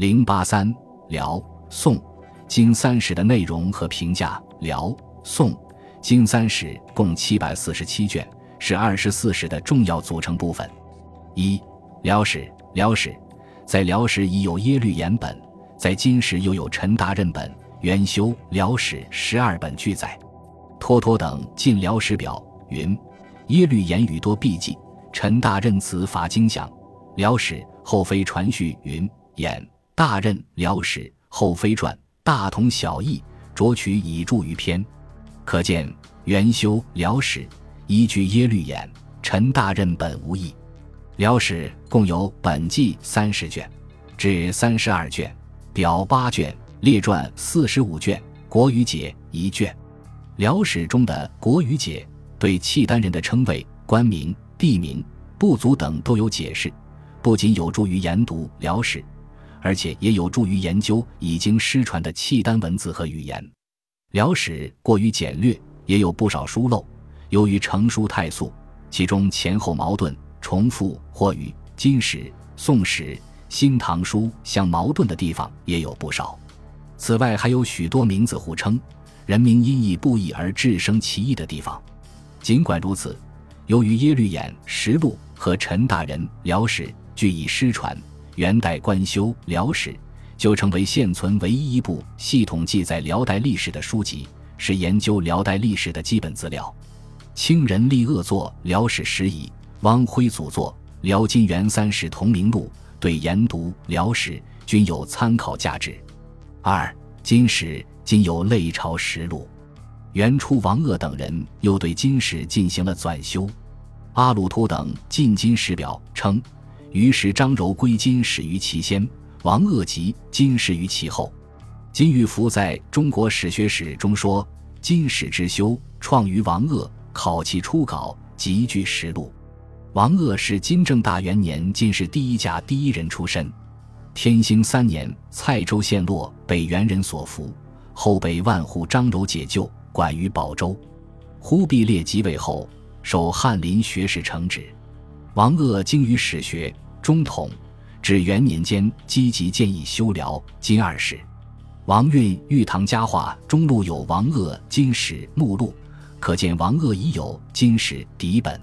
零八三辽宋金三史的内容和评价。辽宋金三史共七百四十七卷，是二十四史的重要组成部分。一辽史，辽史在辽史已有耶律延本，在金史又有陈大任本、元修辽史十二本俱载。托托等《晋辽史表》云：耶律延语多避忌，陈大任词法精详。辽史后妃传序云：演大任辽史后妃传大同小异，酌取以著于篇。可见元修辽史依据耶律演、陈大任本无异。辽史共有本纪三十卷，至三十二卷，表八卷，列传四十五卷，国语解一卷。辽史中的国语解对契丹人的称谓、官名、地名、部族等都有解释。不仅有助于研读辽史，而且也有助于研究已经失传的契丹文字和语言。辽史过于简略，也有不少疏漏。由于成书太速，其中前后矛盾、重复或与金史、宋史、新唐书相矛盾的地方也有不少。此外，还有许多名字互称、人名音译不一而致生歧义的地方。尽管如此，由于耶律演实录和陈大人辽史。俱已失传，元代官修辽史就成为现存唯一一部系统记载辽代历史的书籍，是研究辽代历史的基本资料。清人立恶作《辽史拾遗》，汪辉祖作《辽金元三史同名录》，对研读辽史均有参考价值。二金史今有类朝实录，元初王鄂等人又对金史进行了纂修。阿鲁图等《进金史表》称。于是张柔归金始于其先，王鄂及金始于其后。金玉福在中国史学史中说：“金史之修创于王鄂，考其初稿，极具实录。”王鄂是金正大元年进士第一甲第一人出身。天兴三年，蔡州陷落，被元人所俘，后被万户张柔解救，管于保州。忽必烈即位后，授翰林学士承旨。王鄂精于史学，中统，至元年间积极建议修辽金二史。王运《玉堂家话》中录有王鄂金史目录，可见王鄂已有金史底本。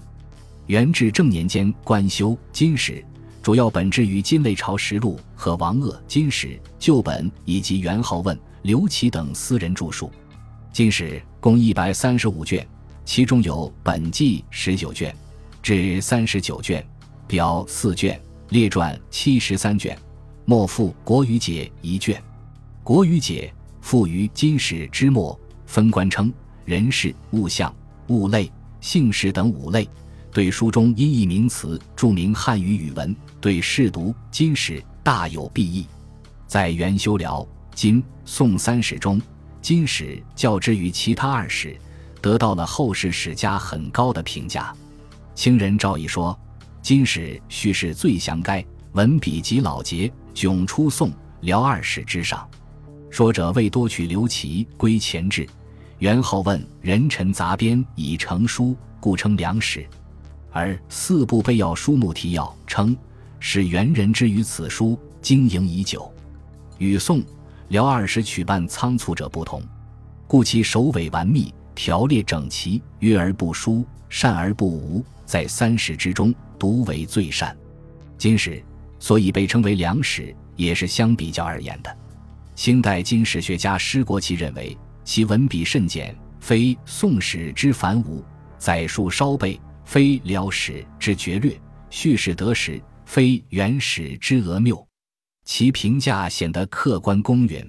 元至正年间官修金史，主要本质于金类朝实录和王鄂金史旧本，以及元好问、刘启等私人著述。金史共一百三十五卷，其中有本纪十九卷。至三十九卷，表四卷，列传七十三卷，末附《国语解》一卷，《国语解》附于金史之末，分官称人事、物象、物类、姓氏等五类，对书中音译名词注明汉语语文，对试读金史大有裨益。在元修辽金宋三史中，金史较之于其他二史，得到了后世史家很高的评价。清人赵翼说：“金史叙事最详该，文笔极老杰，迥出宋辽二史之上。说者为多取刘琦归前志，元后问人臣杂编以成书，故称良史。而四部备要书目提要称，是元人之于此书经营已久，与宋辽二史取办仓促者不同，故其首尾完密，条列整齐，约而不疏，善而不无。”在三史之中，独为最善。金史所以被称为良史，也是相比较而言的。清代金史学家施国奇认为，其文笔甚简，非宋史之繁芜；载述稍备，非辽史之绝略；叙事得实，非元史之讹谬。其评价显得客观公允。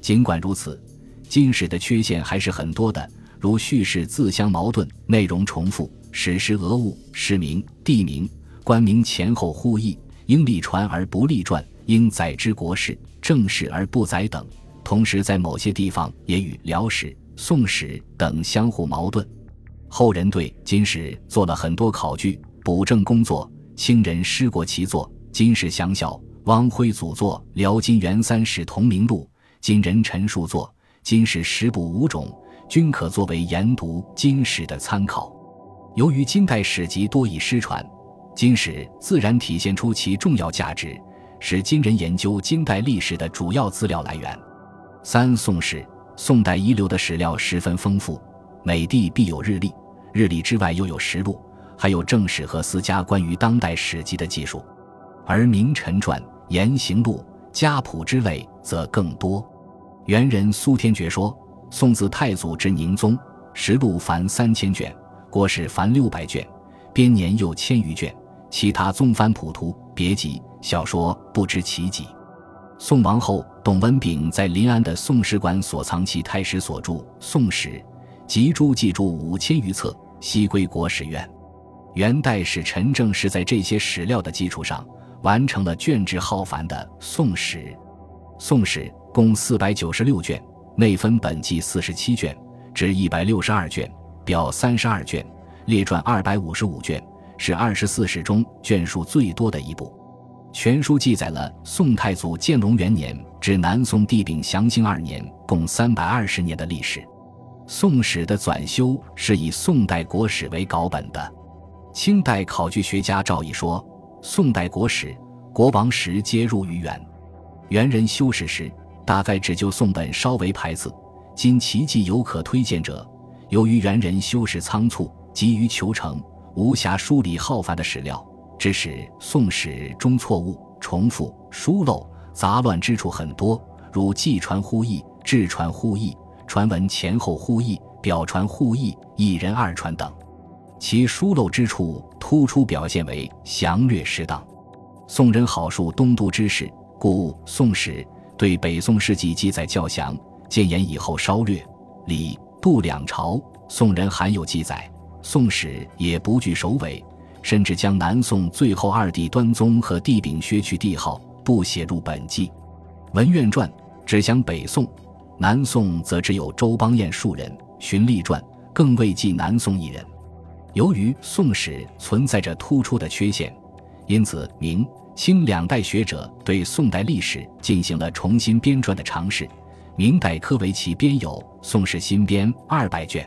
尽管如此，金史的缺陷还是很多的，如叙事自相矛盾，内容重复。史实讹误，市名、地名、官名前后呼应，应立传而不立传，应载之国事、政事而不载等。同时，在某些地方也与辽史、宋史等相互矛盾。后人对金史做了很多考据补正工作。清人施国其作《金史详小》，汪辉祖作《辽金元三史同名录》，今人陈述作《金史十部五种》，均可作为研读金史的参考。由于金代史籍多已失传，金史自然体现出其重要价值，是今人研究金代历史的主要资料来源。三、宋史，宋代遗留的史料十分丰富，每地必有日历，日历之外又有实录，还有正史和私家关于当代史籍的记述。而名臣传、言行录、家谱之类则更多。元人苏天觉说，宋自太祖至宁宗，实录凡三千卷，国史凡六百卷，编年又千余卷。其他宗藩谱图、别集、小说不知其几。宋亡后董文炳在临安的宋史馆所藏其太史所著《宋史》，集诸记注五千余册，悉归国史院。元代使陈正是在这些史料的基础上，完成了卷帙浩繁的《宋史》。《宋史》共四百九十六卷，内分本纪四十七卷，至一百六十二卷，表三十二卷，列传二百五十五卷。是二十四史中卷数最多的一部，全书记载了宋太祖建隆元年至南宋帝丙祥兴二年共三百二十年的历史。宋史的纂修是以宋代国史为稿本的。清代考据学家赵翼说：“宋代国史、国王史皆入于元。元人修史时，大概只就宋本稍为排次。今奇迹有可推荐者，由于元人修史仓促，急于求成。”无暇梳理浩繁的史料，致使《宋史》中错误、重复、疏漏、杂乱之处很多，如纪传互译、志传互译、传闻前后互译、表传互译、一人二传等。其疏漏之处突出表现为详略适当。宋人好述东都之事，故《宋史》对北宋事迹记载较详，建言以后稍略。李、杜两朝，宋人罕有记载。《宋史》也不具首尾，甚至将南宋最后二帝端宗和帝丙削去帝号，不写入本纪。《文苑传》只讲北宋，南宋则只有周邦彦数人，《荀立传》更未记南宋一人。由于《宋史》存在着突出的缺陷，因此明清两代学者对宋代历史进行了重新编撰的尝试。明代柯维奇编有《宋史新编》二百卷。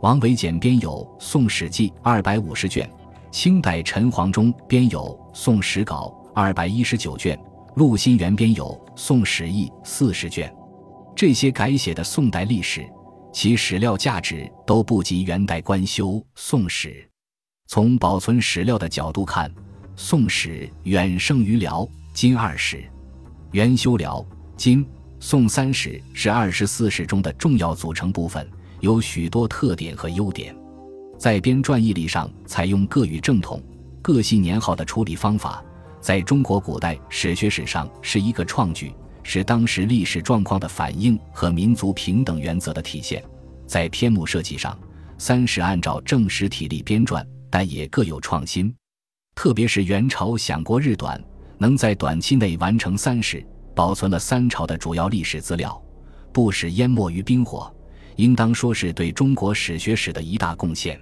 王维简编有《宋史记》二百五十卷，清代陈黄忠编有《宋史稿》二百一十九卷，陆心源编有《宋史义》四十卷。这些改写的宋代历史，其史料价值都不及元代官修《宋史》。从保存史料的角度看，《宋史》远胜于辽、金二史。元修辽、金、宋三史是二十四史中的重要组成部分。有许多特点和优点，在编撰义理上采用各语正统、各系年号的处理方法，在中国古代史学史上是一个创举，是当时历史状况的反映和民族平等原则的体现。在篇目设计上，三史按照正史体例编撰，但也各有创新。特别是元朝享国日短，能在短期内完成三史，保存了三朝的主要历史资料，不使淹没于冰火。应当说是对中国史学史的一大贡献。